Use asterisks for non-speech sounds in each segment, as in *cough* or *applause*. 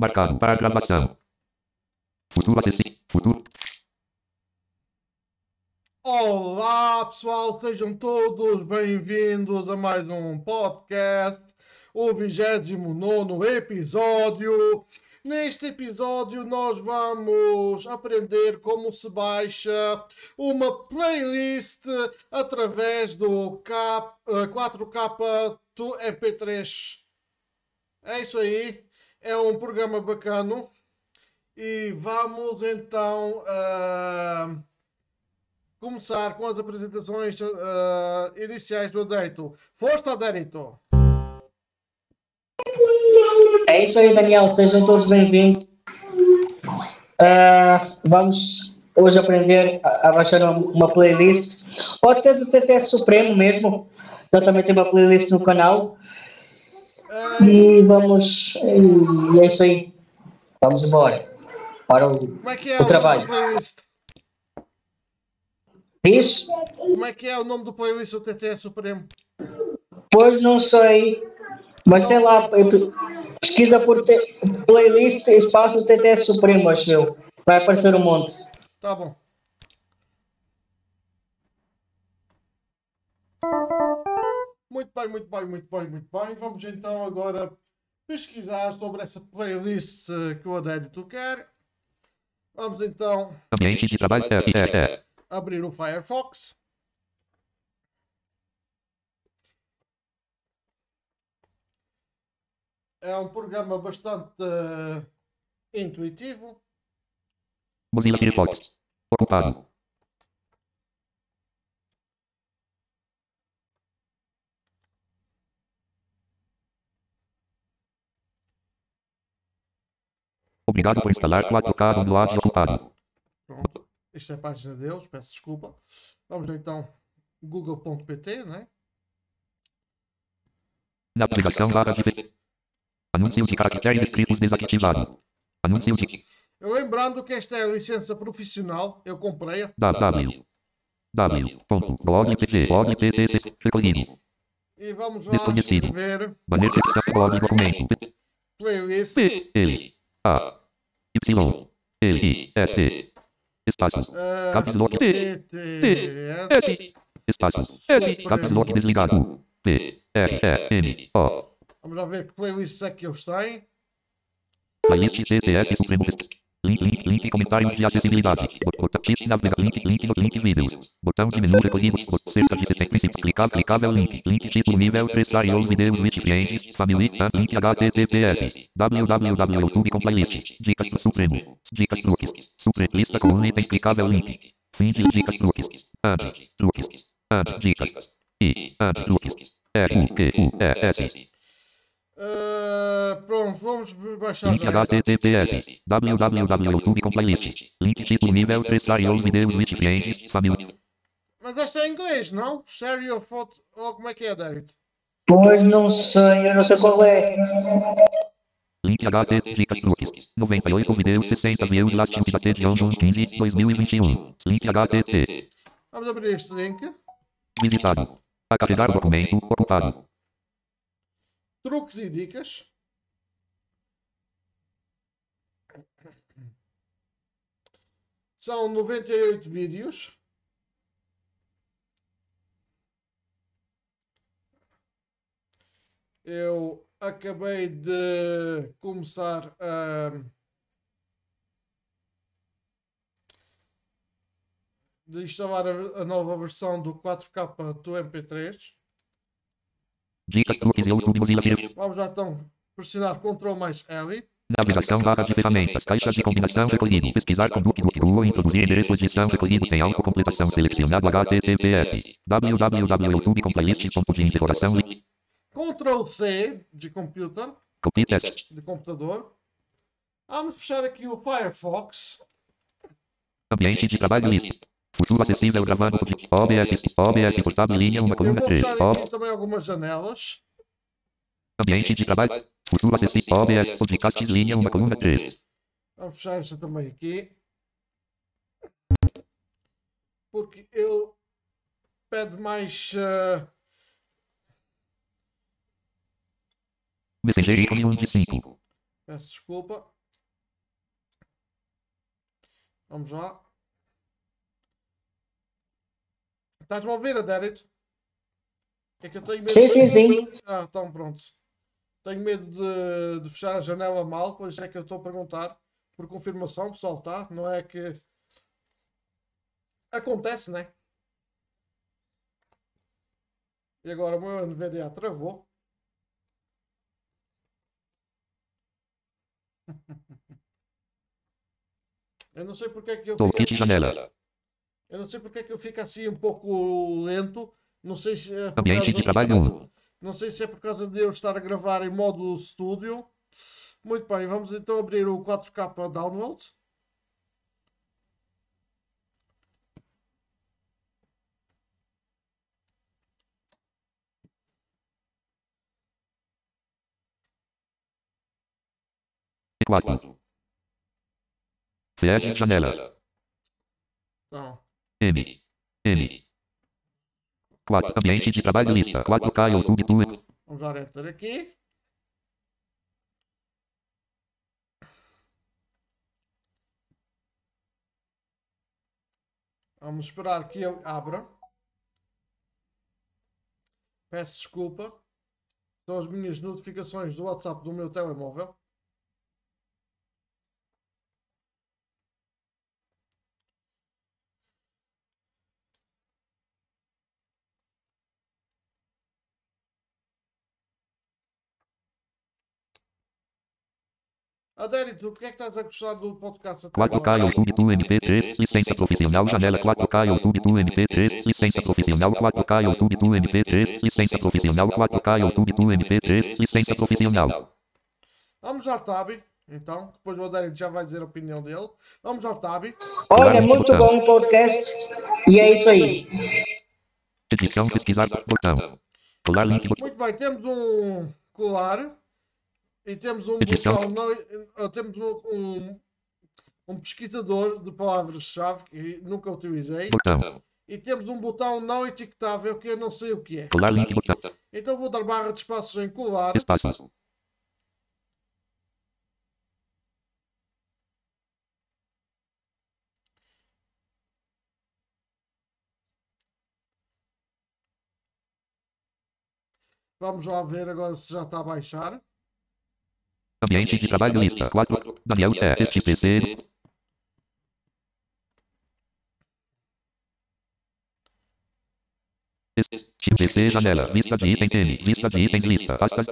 Marcado para gravação. Futuro acessível. Futuro. Olá pessoal, sejam todos bem-vindos a mais um podcast, o 29 episódio. Neste episódio, nós vamos aprender como se baixa uma playlist através do K, 4K do MP3. É isso aí, é um programa bacana. E vamos então uh, começar com as apresentações uh, iniciais do Adérito. Força, Adérito! É isso aí, Daniel. Sejam todos bem-vindos. Uh, vamos hoje aprender a baixar uma playlist. Pode ser do TTS Supremo mesmo. Eu também tenho uma playlist no canal. E vamos. E é isso aí. Vamos embora. Para o, Como é que é o o trabalho. Diz? Como é que é o nome do playlist do TTS Supremo? Pois não sei. Mas tem lá. Pesquisa por te- playlist espaço TTS Supremo, acho eu. Vai aparecer um monte. Tá bom. Bem, muito bem, muito bem, muito bem. Vamos então agora pesquisar sobre essa playlist que o Adérito quer. Vamos então. É, é, é. abrir o Firefox. É um programa bastante eh, intuitivo. Mozilla Firefox. Ocupado. Obrigado por instalar 4K ondulado e ocupado. Pronto. Isto é a página deles, peço desculpa. Vamos então google.pt, né? Navegação barra de. Anúncio de caracteres escritos desativado. Anúncio de Eu lembrando que esta é a licença profissional, eu comprei-a. www. blogpt. Recolhido. E vamos lá Desconhecido. escrever Banner blog documento. Playlist. P. L. A. Y. L. I. S. Espaço. eh, Caps lock T. TTS. S. Espaço. S. Caps lock desligado. P. R. E. M. O. Vamos lá ver que playlists é que eles têm. Playlist CTS Supremo. Link, link, link, comentários de acessibilidade. Bot- Botão X navega, link, link, link, vídeos. Botão de menu recolhidos, cerca de 70 princípios. Clicar, clicável, link, link, título, nível 3, Sariol, vídeos, with friends, family, ah, link, https, www, YouTube com playlist. Dicas pro Supremo. Dicas truques. Supremo, lista com itens, clicável, link. Fim de dicas truques. Ab, truques. Ab, dicas. I, ab, truques. R, Q, U, E, S. Pronto, vamos baixar Link esta. https www YouTube com playlist. Link título nível 3 Sariol vídeos with friends family. Mas esta é em inglês, não? Share your photo. Oh, como é que é, David? Pois não sei, eu não sei qual é. Link HT dicas truques. 98 vídeos 60 views last update de June 15 2021. Link HTT. Vamos abrir este link. Visitado. A carregar documento ocupado. Truques e dicas. São 98 vídeos. Eu acabei de começar a. de instalar a, nova versão do 4K do MP3. Dicas truques YouTube Mozilla Firefox. Vamos já então pressionar Ctrl mais L. Navegação barra de ferramentas. Caixa de combinação recolhido. Pesquisar com Duke Duke Google. Introduzir endereço edição recolhido. Tem autocompletação selecionado HTTPS. www YouTube com playlist. Ponto de interrogação. Ctrl C de computer, Copy test. de computador. Vamos fechar aqui o Firefox. Ambiente de trabalho list. Futuro acessível gravando OBS. OBS portátil linha uma Eu coluna vou 3. fechar O. aqui também algumas janelas. Ambiente de trabalho. Futuro acessível. OBS podcasts linha uma coluna 3. Vamos fechar esta também aqui. Porque ele pede mais. eh, Messenger ícone 1 de 5. Peço desculpa. Vamos lá. Estás-me a ouvir, Adérito? É que eu tenho medo Sim, sim, sim. Ah, então pronto. Tenho medo de, de fechar a janela mal, pois é que eu estou a perguntar por confirmação, pessoal, tá? Não é que. Acontece, né? E agora o meu NVDA travou. *laughs* Eu não sei porque é que eu fico Toolkit assim. janela. Eu não sei porque é que eu fico assim um pouco lento. Não sei se é Ambiente de trabalho 1. Não sei se é por causa de eu estar a gravar em modo estúdio. Muito bem, vamos então abrir o 4K Download. E4. Flags janela. Então, M. M. 4. Ambiente de trabalho lista. 4K YouTube vamos dar enter aqui. Vamos esperar que ele abra. Peço desculpa. São as minhas notificações do WhatsApp do meu telemóvel. Adérito, o que é que estás a gostar do podcast até 4K agora? YouTube Tool MP3. Licença profissional janela 4K YouTube Tool MP3. Licença profissional 4K YouTube Tool MP3. Licença profissional 4K YouTube Tool MP3. Licença profissional. Vamos ao Tab, então. Depois o Adérito já vai dizer a opinião dele. Vamos ao Tab. Olha, muito bom o podcast. E é isso aí. Edição pesquisar botão. Colar link botão. Muito bem, temos um colar e temos um botão, não, eh, temos um, um, um pesquisador de palavras-chave que nunca utilizei Botão. e temos um botão não etiquetável que eu não sei o que é. Colar link botão. Então vou dar barra de espaços em colar. Espaços. Vamos lá ver agora se já está a baixar. Ambiente de trabalho lista 4. Daniel é este PC. Este PC janela. Lista de itens M. Lista de itens lista. Pasta.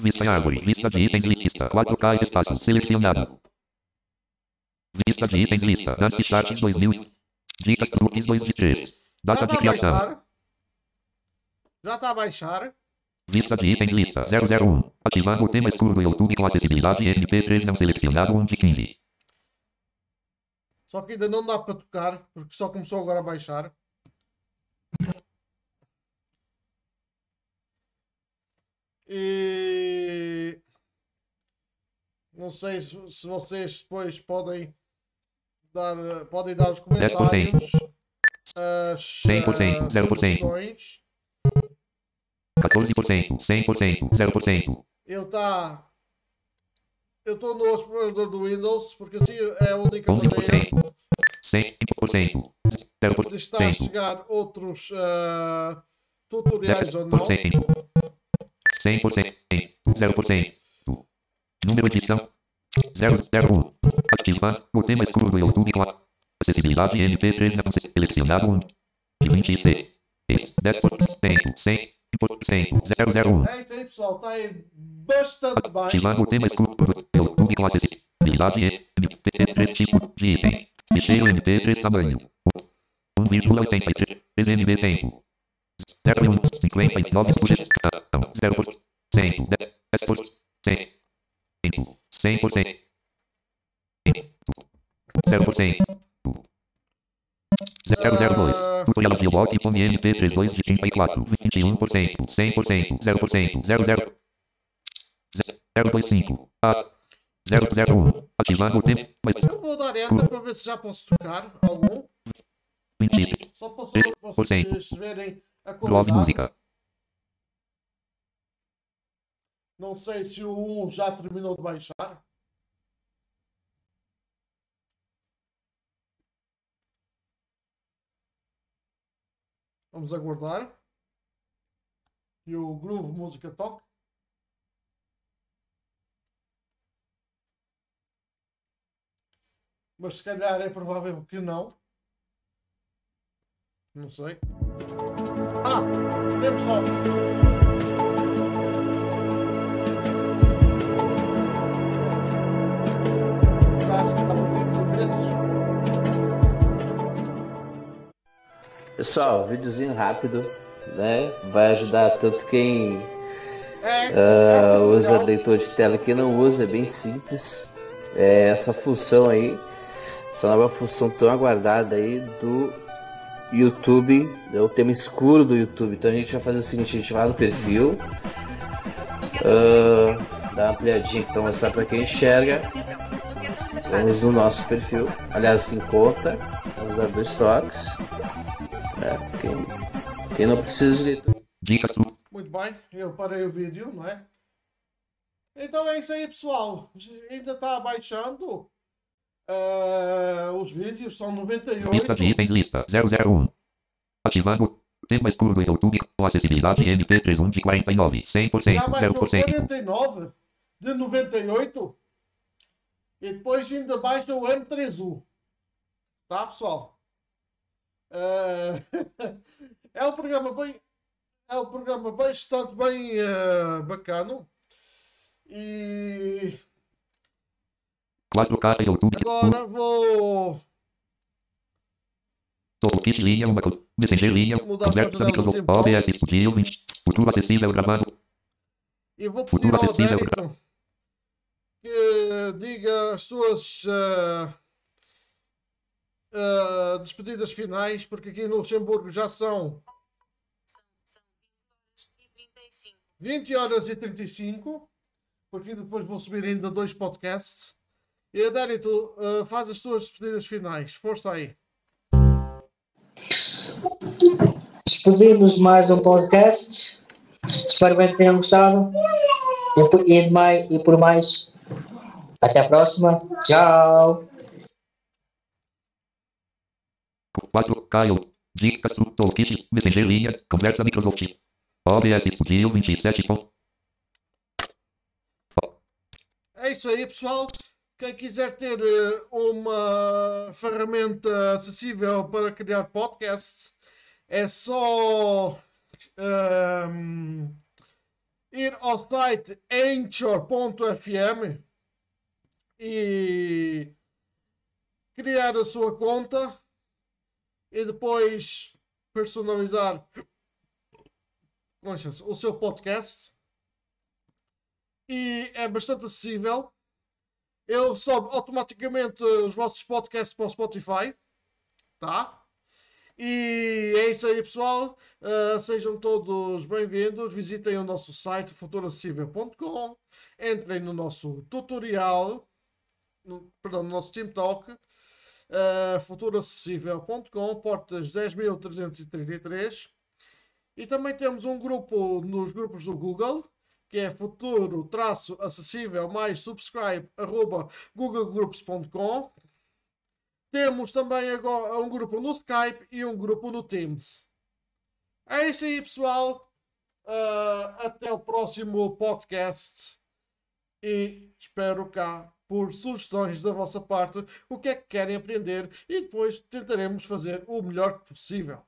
Vista em árvore. Lista de itens lista. 4K espaço selecionado. Lista de itens lista. Dance Charts 2000. Dicas truques 2 de 3. Já Data de criação. Já está a baixar. Lista de itens lista 001. Ativando o tema escuro do YouTube com acessibilidade MP3 não selecionado 1 de 15. Só que ainda não dá para tocar, porque só começou agora a baixar. E não sei se, se vocês depois podem dar, podem dar os comentários. As, 100%, ah, 0%. sugestões. 14%, 100%, 0%. Ele está. Eu estou no explorador do Windows, porque assim é a única maneira 11%, 100%, de estar a 0%, chegar outros ah, tutoriais ou não. 10%, 100%, 0%. Número edição 001. Ativa o tema escuro do YouTube com a acessibilidade MP3 não selecionado 1. De 20C. 10%, 100%, 001. É isso aí, pessoal. Está aí bastante bem. Ativando o tema escuro do YouTube com acessibilidade MP3 tipo de item. Ficheiro MP3 tamanho 1,83 MB tempo 01 59 sugestão 0% 10% Com MP32 de 34 21% 100% 0% 00 025 A 001 Ativando o tempo mas Eu vou dar enter para ver se já posso tocar algum. 20 Só só para vocês verem a qualidade. música Não sei se o 1 já terminou de baixar. Vamos aguardar. E o Groove Música toque. Mas se calhar é provável que não. Não sei. Ah, temos só. Pessoal, videozinho rápido, né? Vai ajudar tanto quem ah, usa leitor de tela que não usa, é bem simples. É essa função aí, essa nova função tão aguardada aí do YouTube, é o tema escuro do YouTube. Então a gente vai fazer o seguinte, a gente vai no perfil, ah, dá uma ampliadinha pra mostrar pra quem enxerga. Vamos no nosso perfil, aliás, em conta, vamos dois toques. É, quem, quem não precisa de leitor. Dicas do Muito bem, eu parei o vídeo, não é? Então é isso aí, pessoal. Ainda está baixando. Ah, os vídeos são 98. lista de itens lista 001. Ativando tema escuro do YouTube com acessibilidade MP31 de 49, 100%, Já baixou 0%. 49 de 98. E depois ainda baixa o M3U. Tá, pessoal? Ah, *laughs* é um programa bem. É um programa bastante bem ah, bacana. E 4K YouTube. agora vou. Toolkit linha 1. Messenger linha. Mudar Conversa para Microsoft tempo. OBS Studio 20. Futuro acessível gravado. E vou pedir Futuro ao acessível. Dérito que diga as suas ah, ah, despedidas finais, porque aqui no Luxemburgo já são São, são 20 horas e 35. 20 horas e 35, porque depois vou subir ainda dois podcasts. E Adérito, ah, faz as suas despedidas finais. Força aí. Despedimos mais um podcast. Espero bem que tenham gostado. E por, e mais, e por mais, até a próxima. Tchau. 4K Dicas do Toolkit. Messenger linha. Conversa Microsoft. OBS Studio 27. É isso aí, pessoal. Quem quiser ter eh, uma ferramenta acessível para criar podcasts, é só ehm, ir ao site anchor.fm e criar a sua conta e depois personalizar o seu podcast e é bastante acessível. Ele sobe automaticamente os vossos podcasts para o Spotify, tá? E é isso aí, pessoal. Uh, sejam todos bem-vindos. Visitem o nosso site futuracessível.com. Entrem no nosso tutorial, no, perdão, no nosso Team Talk, uh, futuracessível.com, portas 10.333. E também temos um grupo nos grupos do Google, que é futuro traço acessível mais subscribe arroba googlegroups.com. Temos também agora um grupo no Skype e um grupo no Teams. É isso aí, pessoal. Ah, até o próximo podcast. E espero cá por sugestões da vossa parte o que é que querem aprender e depois tentaremos fazer o melhor possível.